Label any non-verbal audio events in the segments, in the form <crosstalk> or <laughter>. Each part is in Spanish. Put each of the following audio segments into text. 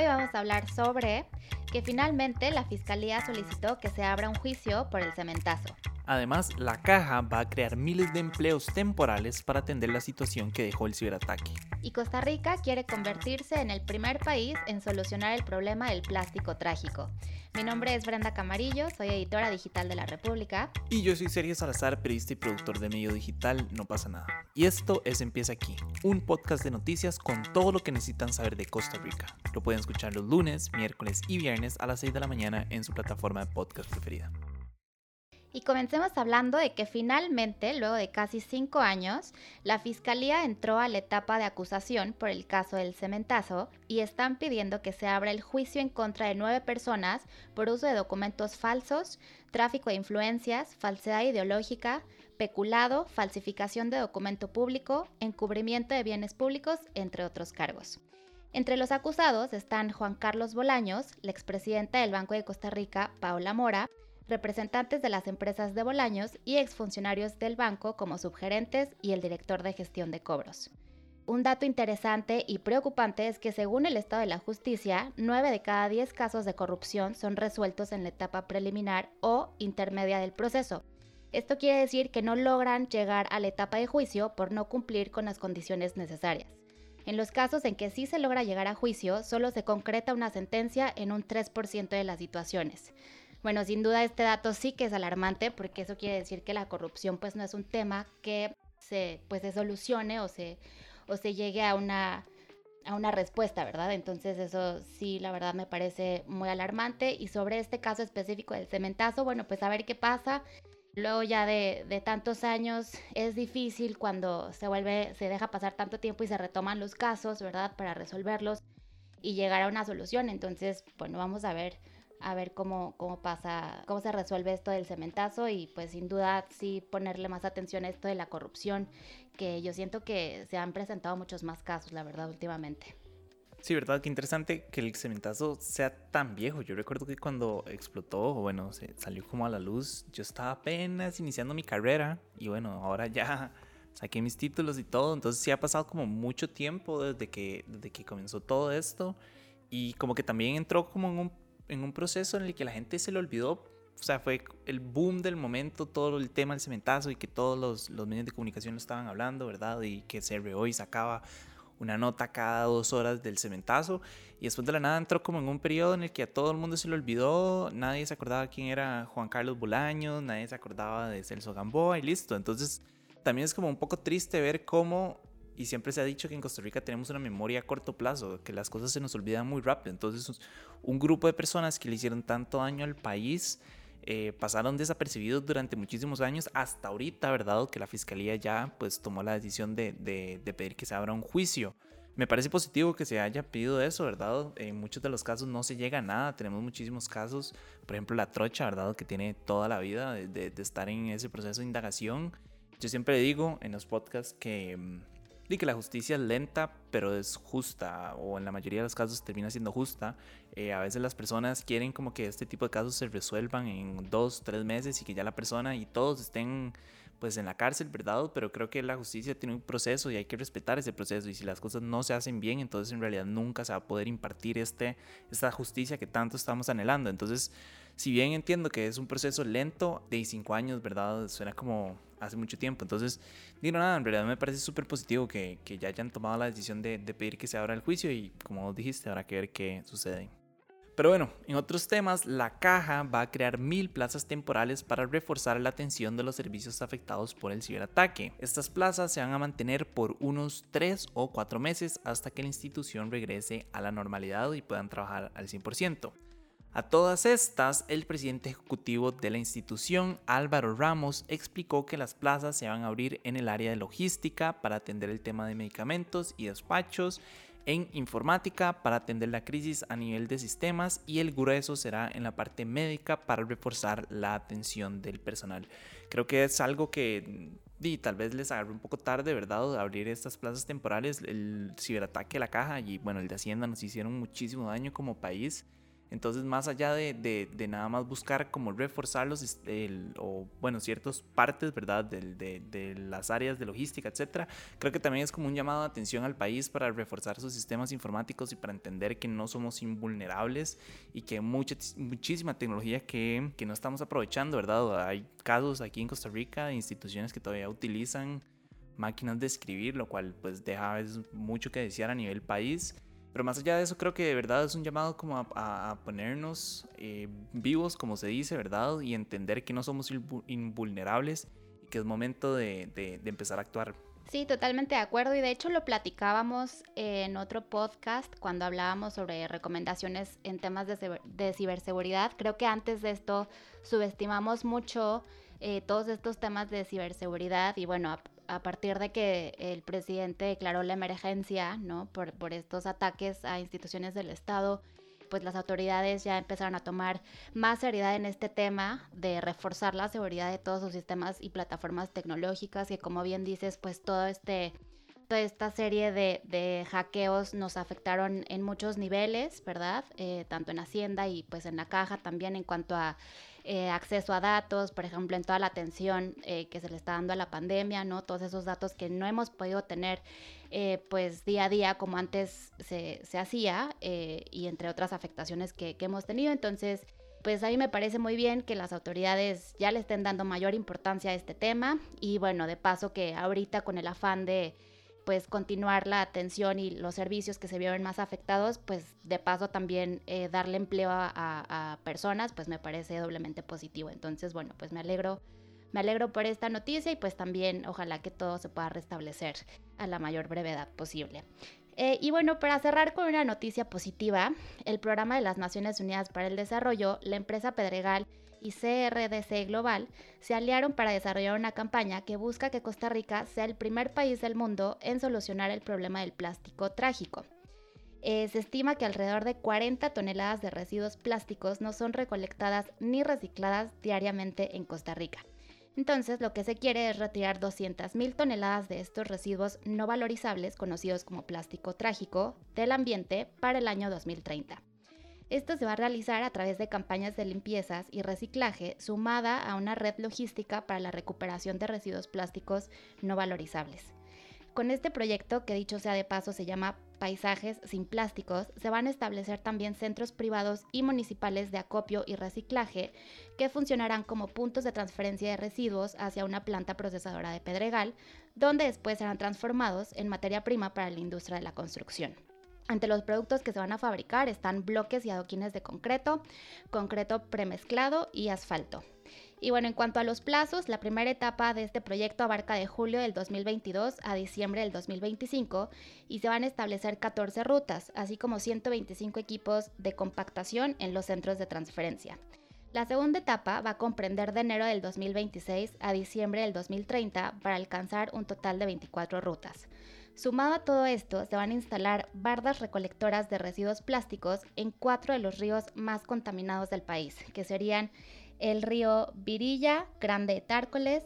Hoy vamos a hablar sobre que finalmente la Fiscalía solicitó que se abra un juicio por el cementazo. Además, la caja va a crear miles de empleos temporales para atender la situación que dejó el ciberataque. Y Costa Rica quiere convertirse en el primer país en solucionar el problema del plástico trágico. Mi nombre es Brenda Camarillo, soy editora digital de La República. Y yo soy Sergio Salazar, periodista y productor de medio digital No pasa nada. Y esto es Empieza aquí, un podcast de noticias con todo lo que necesitan saber de Costa Rica. Lo pueden escuchar los lunes, miércoles y viernes a las 6 de la mañana en su plataforma de podcast preferida. Y comencemos hablando de que finalmente, luego de casi cinco años, la Fiscalía entró a la etapa de acusación por el caso del cementazo y están pidiendo que se abra el juicio en contra de nueve personas por uso de documentos falsos, tráfico de influencias, falsedad ideológica, peculado, falsificación de documento público, encubrimiento de bienes públicos, entre otros cargos. Entre los acusados están Juan Carlos Bolaños, la expresidenta del Banco de Costa Rica, Paola Mora, representantes de las empresas de Bolaños y exfuncionarios del banco como subgerentes y el director de gestión de cobros. Un dato interesante y preocupante es que según el estado de la justicia, 9 de cada 10 casos de corrupción son resueltos en la etapa preliminar o intermedia del proceso. Esto quiere decir que no logran llegar a la etapa de juicio por no cumplir con las condiciones necesarias. En los casos en que sí se logra llegar a juicio, solo se concreta una sentencia en un 3% de las situaciones. Bueno, sin duda este dato sí que es alarmante porque eso quiere decir que la corrupción pues no es un tema que se, pues, se solucione o se, o se llegue a una, a una respuesta, ¿verdad? Entonces eso sí, la verdad me parece muy alarmante. Y sobre este caso específico del cementazo, bueno, pues a ver qué pasa. Luego ya de, de, tantos años es difícil cuando se vuelve, se deja pasar tanto tiempo y se retoman los casos, ¿verdad? Para resolverlos y llegar a una solución. Entonces, bueno, vamos a ver a ver cómo, cómo pasa, cómo se resuelve esto del cementazo y pues sin duda sí ponerle más atención a esto de la corrupción, que yo siento que se han presentado muchos más casos, la verdad, últimamente. Sí, verdad, qué interesante que el cementazo sea tan viejo. Yo recuerdo que cuando explotó, bueno, se salió como a la luz, yo estaba apenas iniciando mi carrera y bueno, ahora ya <laughs> saqué mis títulos y todo, entonces sí ha pasado como mucho tiempo desde que, desde que comenzó todo esto y como que también entró como en un en un proceso en el que la gente se le olvidó, o sea, fue el boom del momento, todo el tema del cementazo y que todos los, los medios de comunicación lo estaban hablando, ¿verdad? Y que CR hoy sacaba una nota cada dos horas del cementazo y después de la nada entró como en un periodo en el que a todo el mundo se le olvidó, nadie se acordaba quién era Juan Carlos Bolaños, nadie se acordaba de Celso Gamboa y listo. Entonces también es como un poco triste ver cómo y siempre se ha dicho que en Costa Rica tenemos una memoria a corto plazo, que las cosas se nos olvidan muy rápido. Entonces, un grupo de personas que le hicieron tanto daño al país eh, pasaron desapercibidos durante muchísimos años hasta ahorita, ¿verdad? Que la fiscalía ya pues tomó la decisión de, de, pedir que se abra un juicio. Me parece positivo que se haya pedido eso, ¿verdad? En muchos de los casos no se llega a nada. Tenemos muchísimos casos, por ejemplo, la trocha, ¿verdad? Que tiene toda la vida de, de estar en ese proceso de indagación. Yo siempre digo en los podcasts que y que la justicia es lenta, pero es justa, o en la mayoría de los casos termina siendo justa. Eh, a veces las personas quieren como que este tipo de casos se resuelvan en dos, tres meses y que ya la persona y todos estén pues en la cárcel, ¿verdad? Pero creo que la justicia tiene un proceso y hay que respetar ese proceso y si las cosas no se hacen bien, entonces en realidad nunca se va a poder impartir este, esta justicia que tanto estamos anhelando. Entonces, si bien entiendo que es un proceso lento, de cinco años, ¿verdad? Suena como hace mucho tiempo. Entonces, digo nada, en realidad me parece súper positivo que, ya hayan tomado la decisión de, de, pedir que se abra el juicio y como dijiste, habrá que ver qué sucede. Pero bueno, en otros temas, la caja va a crear mil plazas temporales para reforzar la atención de los servicios afectados por el ciberataque. Estas plazas se van a mantener por unos 3 o 4 meses hasta que la institución regrese a la normalidad y puedan trabajar al 100%. A todas estas, el presidente ejecutivo de la institución, Álvaro Ramos, explicó que las plazas se van a abrir en el área de logística para atender el tema de medicamentos y despachos, en informática para atender la crisis a nivel de sistemas y el grueso será en la parte médica para reforzar la atención del personal. Creo que es algo que y tal vez les agarre un poco tarde, ¿verdad? Abrir estas plazas temporales, el ciberataque a la caja y bueno, el de Hacienda nos hicieron muchísimo daño como país. Entonces, más allá de, de, nada más buscar como reforzar los, el, o bueno, ciertas partes, ¿verdad? De, de, las áreas de logística, etcétera, creo que también es como un llamado de atención al país para reforzar sus sistemas informáticos y para entender que no somos invulnerables y que mucha, muchísima tecnología que, que no estamos aprovechando, ¿verdad? Hay casos aquí en Costa Rica de instituciones que todavía utilizan máquinas de escribir, lo cual pues deja mucho que desear a nivel país pero más allá de eso, creo que de verdad es un llamado como a, ponernos eh, vivos, como se dice, ¿verdad? Y entender que no somos invulnerables y que es momento de, empezar a actuar. Sí, totalmente de acuerdo. Y de hecho lo platicábamos en otro podcast cuando hablábamos sobre recomendaciones en temas de, de ciberseguridad. Creo que antes de esto subestimamos mucho eh, todos estos temas de ciberseguridad y bueno, a partir de que el presidente declaró la emergencia, ¿no? Por, por estos ataques a instituciones del Estado, pues las autoridades ya empezaron a tomar más seriedad en este tema de reforzar la seguridad de todos sus sistemas y plataformas tecnológicas, y como bien dices, pues todo este esta serie de, de hackeos nos afectaron en muchos niveles, ¿verdad? Eh, tanto en Hacienda y pues en la caja también en cuanto a eh, acceso a datos, por ejemplo, en toda la atención eh, que se le está dando a la pandemia, ¿no? Todos esos datos que no hemos podido tener, pues, día a día como antes se, se hacía y entre otras afectaciones que, que hemos tenido. Entonces, pues a mí me parece muy bien que las autoridades ya le estén dando mayor importancia a este tema y bueno, de paso que ahorita con el afán de pues continuar la atención y los servicios que se vieron más afectados, pues de paso también eh, darle empleo a, personas, pues me parece doblemente positivo. Entonces, bueno, pues me alegro, me alegro por esta noticia y pues también ojalá que todo se pueda restablecer a la mayor brevedad posible. Eh, y bueno, para cerrar con una noticia positiva, el programa de las Naciones Unidas para el Desarrollo, la empresa Pedregal y CRDC Global se aliaron para desarrollar una campaña que busca que Costa Rica sea el primer país del mundo en solucionar el problema del plástico trágico. Eh, se estima que alrededor de 40 toneladas de residuos plásticos no son recolectadas ni recicladas diariamente en Costa Rica. Entonces, lo que se quiere es retirar 200.000 toneladas de estos residuos no valorizables, conocidos como plástico trágico, del ambiente para el año 2030. Esto se va a realizar a través de campañas de limpiezas y reciclaje sumada a una red logística para la recuperación de residuos plásticos no valorizables. Con este proyecto, que dicho sea de paso se llama Paisajes sin Plásticos, se van a establecer también centros privados y municipales de acopio y reciclaje que funcionarán como puntos de transferencia de residuos hacia una planta procesadora de Pedregal, donde después serán transformados en materia prima para la industria de la construcción. Entre los productos que se van a fabricar están bloques y adoquines de concreto, concreto premezclado y asfalto. Y bueno, en cuanto a los plazos, la primera etapa de este proyecto abarca de julio del 2022 a diciembre del 2025 y se van a establecer 14 rutas, así como 125 equipos de compactación en los centros de transferencia. La segunda etapa va a comprender de enero del 2026 a diciembre del 2030 para alcanzar un total de 24 rutas. Sumado a todo esto, se van a instalar bardas recolectoras de residuos plásticos en cuatro de los ríos más contaminados del país, que serían el río Virilla, Grande Tárcoles,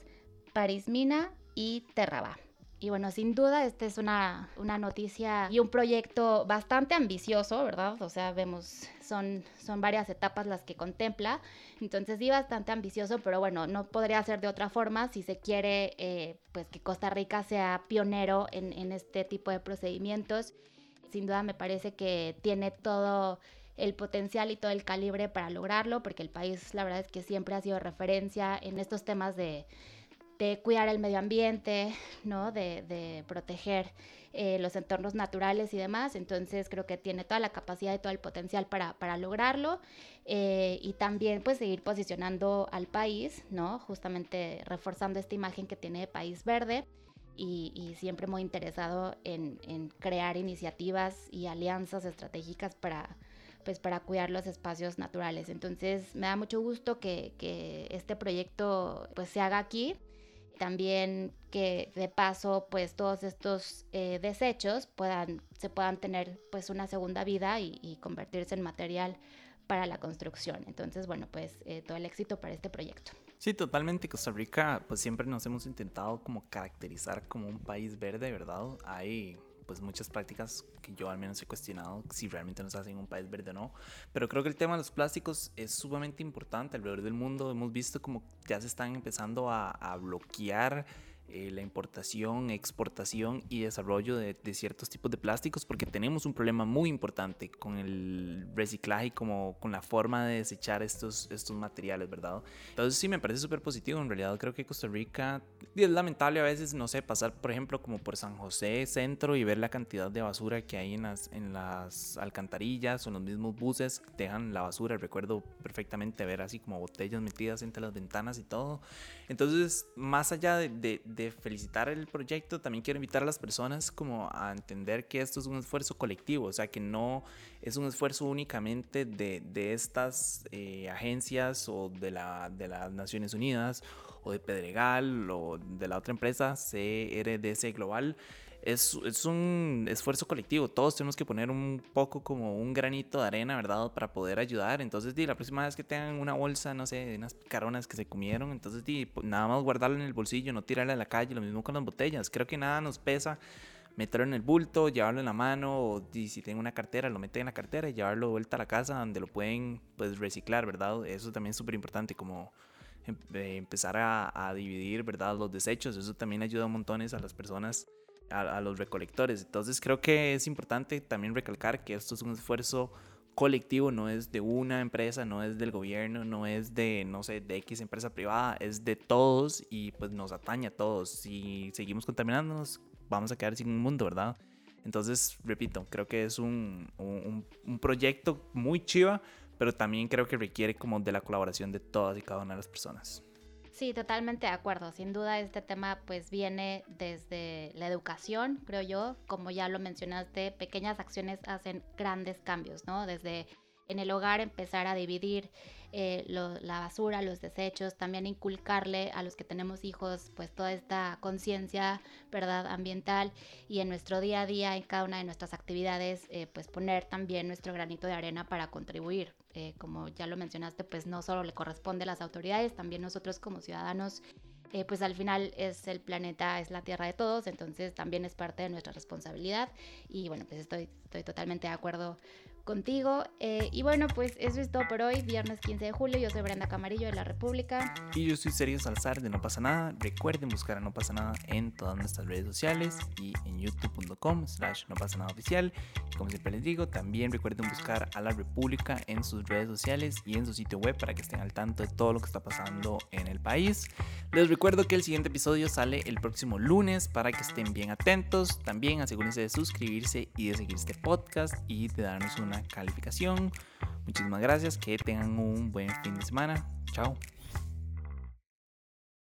Parismina y Terraba. Y bueno, sin duda, esta es una, una, noticia y un proyecto bastante ambicioso, ¿verdad? O sea, vemos, son, son varias etapas las que contempla. Entonces, sí, bastante ambicioso, pero bueno, no podría ser de otra forma si se quiere, eh, pues, que Costa Rica sea pionero en, en este tipo de procedimientos. Sin duda, me parece que tiene todo el potencial y todo el calibre para lograrlo, porque el país, la verdad es que siempre ha sido referencia en estos temas de de cuidar el medio ambiente, ¿no? de, proteger eh, los entornos naturales y demás. Entonces creo que tiene toda la capacidad y todo el potencial para, lograrlo eh, y también pues seguir posicionando al país, ¿no? justamente reforzando esta imagen que tiene de país verde. Y, siempre muy interesado en, crear iniciativas y alianzas estratégicas para, pues para cuidar los espacios naturales. Entonces me da mucho gusto que, que, este proyecto pues se haga aquí también que de paso pues todos estos eh, desechos puedan, se puedan tener pues una segunda vida y, convertirse en material para la construcción. Entonces, bueno, pues eh, todo el éxito para este proyecto. Sí, totalmente. Costa Rica, pues siempre nos hemos intentado como caracterizar como un país verde, ¿verdad? Hay pues muchas prácticas que yo al menos he cuestionado si realmente nos hacen un país verde o no. Pero creo que el tema de los plásticos es sumamente importante alrededor del mundo. Hemos visto como ya se están empezando a, a bloquear eh, la importación, exportación y desarrollo de, ciertos tipos de plásticos porque tenemos un problema muy importante con el reciclaje y como con la forma de desechar estos, estos materiales, ¿verdad? Entonces sí me parece súper positivo, en realidad creo que Costa Rica es lamentable a veces, no sé, pasar por ejemplo como por San José Centro y ver la cantidad de basura que hay en las, en las alcantarillas o en los mismos buses dejan la basura, recuerdo perfectamente ver así como botellas metidas entre las ventanas y todo. Entonces, más allá de de felicitar el proyecto, también quiero invitar a las personas como a entender que esto es un esfuerzo colectivo, o sea, que no es un esfuerzo únicamente de, de estas eh, agencias o de, la, de las Naciones Unidas o de Pedregal o de la otra empresa CRDC Global, es, es, un esfuerzo colectivo. Todos tenemos que poner un poco como un granito de arena, ¿verdad? Para poder ayudar. Entonces, di, la próxima vez que tengan una bolsa, no sé, unas caronas que se comieron, entonces, di, nada más guardarla en el bolsillo, no tirarla a la calle. Lo mismo con las botellas. Creo que nada nos pesa meterlo en el bulto, llevarlo en la mano, o si tienen una cartera, lo meten en la cartera y llevarlo de vuelta a la casa donde lo pueden pues reciclar, ¿verdad? Eso también es súper importante, como em, eh, empezar a, dividir, ¿verdad? Los desechos, eso también ayuda montones a las personas a, los recolectores. Entonces creo que es importante también recalcar que esto es un esfuerzo colectivo, no es de una empresa, no es del gobierno, no es de, no sé, de X empresa privada, es de todos y pues nos atañe a todos. Si seguimos contaminándonos, vamos a quedar sin un mundo, ¿verdad? Entonces, repito, creo que es un, un, un proyecto muy chiva, pero también creo que requiere como de la colaboración de todas y cada una de las personas. Sí, totalmente de acuerdo. Sin duda este tema pues viene desde la educación, creo yo. Como ya lo mencionaste, pequeñas acciones hacen grandes cambios, ¿no? Desde en el hogar empezar a dividir eh, la basura, los desechos, también inculcarle a los que tenemos hijos pues toda esta conciencia, ¿verdad? Ambiental y en nuestro día a día, en cada una de nuestras actividades, eh, pues poner también nuestro granito de arena para contribuir. Eh, como ya lo mencionaste, pues no solo le corresponde a las autoridades, también nosotros como ciudadanos pues al final es el planeta, es la tierra de todos, entonces también es parte de nuestra responsabilidad. Y bueno, pues estoy, estoy totalmente de acuerdo contigo. Eh, y bueno, pues eso es todo por hoy, viernes 15 de julio. Yo soy Brenda Camarillo de La República. Y yo soy Sergio Salazar de No Pasa Nada. Recuerden buscar a No Pasa Nada en todas nuestras redes sociales y en youtube.com slash No Pasa Nada Oficial. Y como siempre les digo, también recuerden buscar a La República en sus redes sociales y en su sitio web para que estén al tanto de todo lo que está pasando en el país. Les recuerdo que el siguiente episodio sale el próximo lunes para que estén bien atentos. También asegúrense de suscribirse y de seguir este podcast y de darnos calificación. Muchísimas gracias, que tengan un buen fin de semana. Chao.